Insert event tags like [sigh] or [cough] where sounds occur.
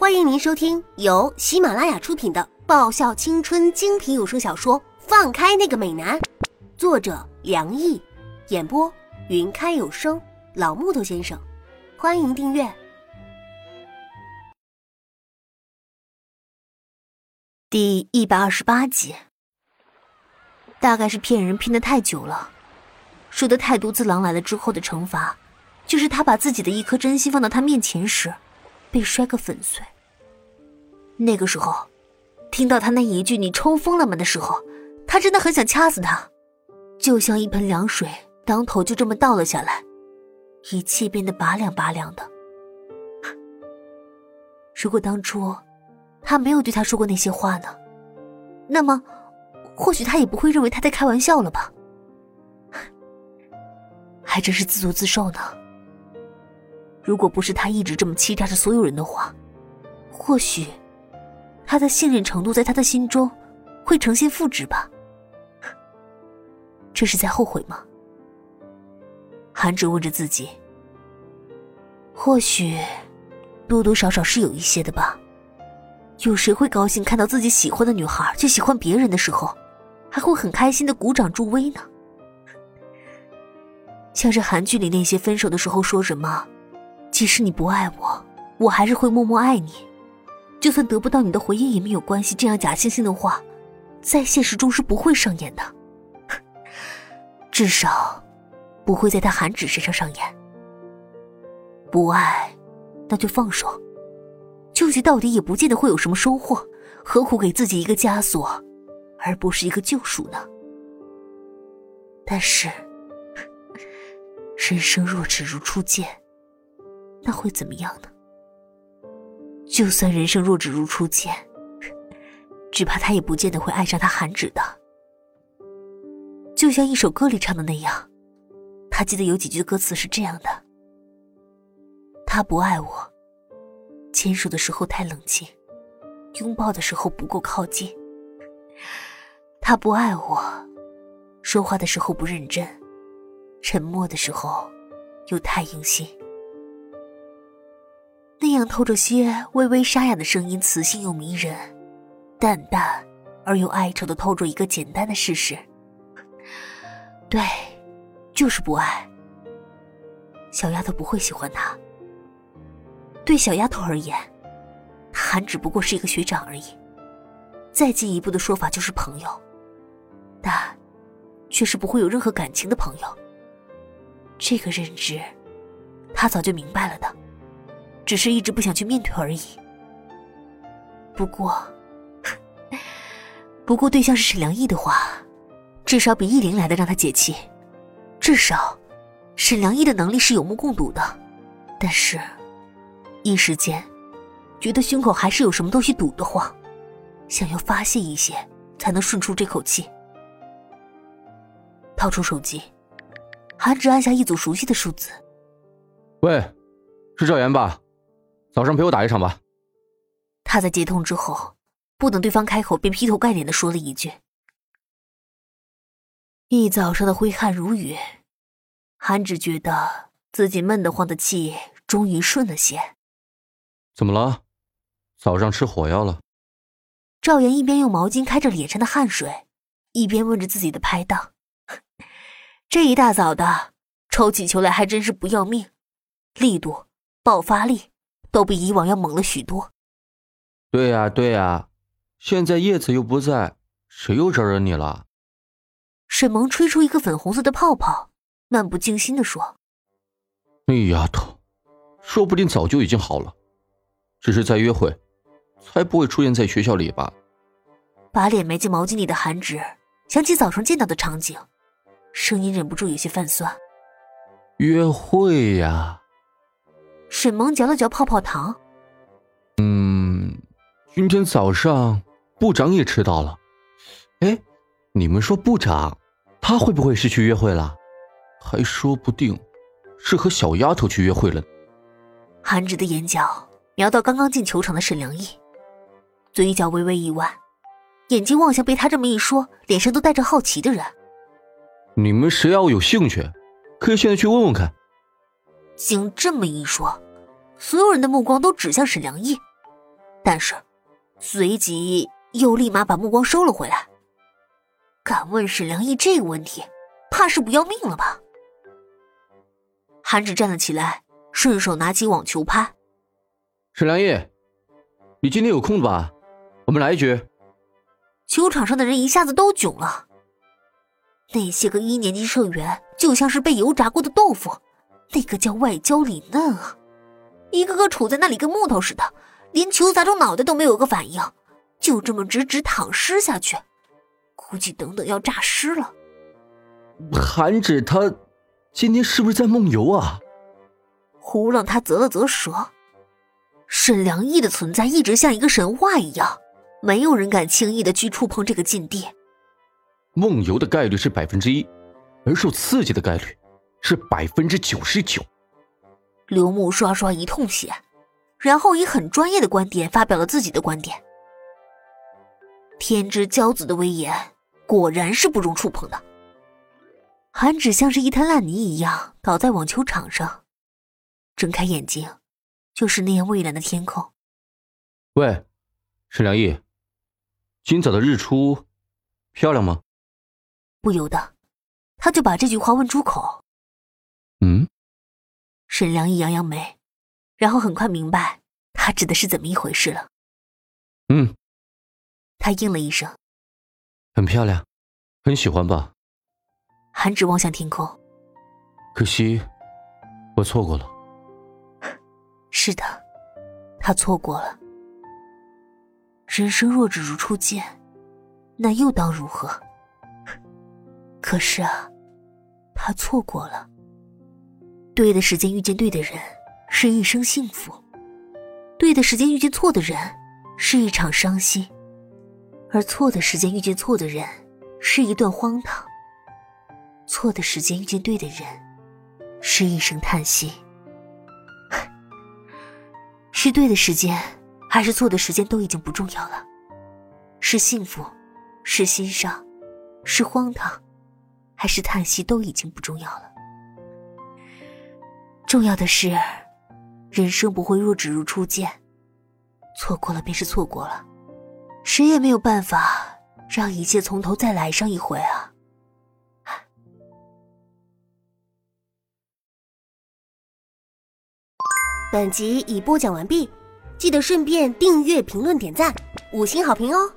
欢迎您收听由喜马拉雅出品的爆笑青春精品有声小说《放开那个美男》，作者梁毅，演播云开有声老木头先生。欢迎订阅第一百二十八集。大概是骗人骗的太久了，说的太独自狼来了之后的惩罚，就是他把自己的一颗真心放到他面前时。被摔个粉碎。那个时候，听到他那一句“你抽风了吗”的时候，他真的很想掐死他，就像一盆凉水当头就这么倒了下来，一切变得拔凉拔凉的。如果当初他没有对他说过那些话呢，那么或许他也不会认为他在开玩笑了吧？[laughs] 还真是自作自受呢。如果不是他一直这么欺诈着所有人的话，或许他的信任程度在他的心中会呈现负值吧。这是在后悔吗？韩芷问着自己。或许多多少少是有一些的吧。有谁会高兴看到自己喜欢的女孩去喜欢别人的时候，还会很开心的鼓掌助威呢？像是韩剧里那些分手的时候说什么？即使你不爱我，我还是会默默爱你。就算得不到你的回应也没有关系。这样假惺惺的话，在现实中是不会上演的。至少，不会在他韩芷身上上演。不爱，那就放手。纠结到底也不见得会有什么收获，何苦给自己一个枷锁，而不是一个救赎呢？但是，[laughs] 人生若只如初见。那会怎么样呢？就算人生若只如初见，只怕他也不见得会爱上他韩芷的。就像一首歌里唱的那样，他记得有几句歌词是这样的：他不爱我，牵手的时候太冷清，拥抱的时候不够靠近；他不爱我，说话的时候不认真，沉默的时候又太用心。那样透着些微微沙哑的声音，磁性又迷人，淡淡而又哀愁的透着一个简单的事实：对，就是不爱。小丫头不会喜欢他。对小丫头而言，韩只不过是一个学长而已，再进一步的说法就是朋友，但却是不会有任何感情的朋友。这个认知，他早就明白了的。只是一直不想去面对而已。不过，不过对象是沈良毅的话，至少比易灵来的让他解气。至少，沈良毅的能力是有目共睹的。但是，一时间，觉得胸口还是有什么东西堵得慌，想要发泄一些，才能顺出这口气。掏出手机，韩芷按下一组熟悉的数字。喂，是赵岩吧？早上陪我打一场吧。他在接通之后，不等对方开口，便劈头盖脸的说了一句：“一早上的挥汗如雨。”韩芷觉得自己闷得慌的气终于顺了些。怎么了？早上吃火药了？赵岩一边用毛巾开着脸上的汗水，一边问着自己的拍档：“ [laughs] 这一大早的，抽起球来还真是不要命，力度、爆发力。”都比以往要猛了许多。对呀，对呀，现在叶子又不在，谁又招惹你了？沈萌吹出一个粉红色的泡泡，漫不经心的说：“那丫头，说不定早就已经好了，只是在约会，才不会出现在学校里吧？”把脸埋进毛巾里的韩芷想起早上见到的场景，声音忍不住有些泛酸：“约会呀。”沈萌嚼了嚼泡泡糖，嗯，今天早上部长也迟到了。哎，你们说部长他会不会是去约会了？还说不定是和小丫头去约会了。韩直的眼角瞄到刚刚进球场的沈良毅，嘴角微微一弯，眼睛望向被他这么一说，脸上都带着好奇的人。你们谁要有兴趣，可以现在去问问看。经这么一说，所有人的目光都指向沈良毅。但是随即又立马把目光收了回来。敢问沈良义这个问题，怕是不要命了吧？韩芷站了起来，顺手拿起网球拍。沈良义，你今天有空吧？我们来一局。球场上的人一下子都囧了。那些个一年级社员就像是被油炸过的豆腐，那个叫外焦里嫩啊，一个个杵在那里跟木头似的，连球砸中脑袋都没有个反应，就这么直直躺尸下去，估计等等要诈尸了。韩芷他今天是不是在梦游啊？胡让他啧了啧舌。沈良义的存在一直像一个神话一样，没有人敢轻易的去触碰这个禁地。梦游的概率是百分之一，而受刺激的概率是百分之九十九。刘牧刷刷一通写，然后以很专业的观点发表了自己的观点。天之骄子的威严果然是不容触碰的。韩芷像是一滩烂泥一样倒在网球场上，睁开眼睛，就是那样蔚蓝的天空。喂，沈良义，今早的日出漂亮吗？不由得，他就把这句话问出口。嗯，沈良一扬扬眉，然后很快明白他指的是怎么一回事了。嗯，他应了一声。很漂亮，很喜欢吧？韩芷望向天空。可惜，我错过了。是的，他错过了。人生若只如初见，那又当如何？可是啊，他错过了。对的时间遇见对的人，是一生幸福；对的时间遇见错的人，是一场伤心；而错的时间遇见错的人，是一段荒唐。错的时间遇见对的人，是一声叹息。[laughs] 是对的时间，还是错的时间，都已经不重要了。是幸福，是心伤，是荒唐。还是叹息都已经不重要了，重要的是，人生不会若只如初见，错过了便是错过了，谁也没有办法让一切从头再来上一回啊！本集已播讲完毕，记得顺便订阅、评论、点赞、五星好评哦！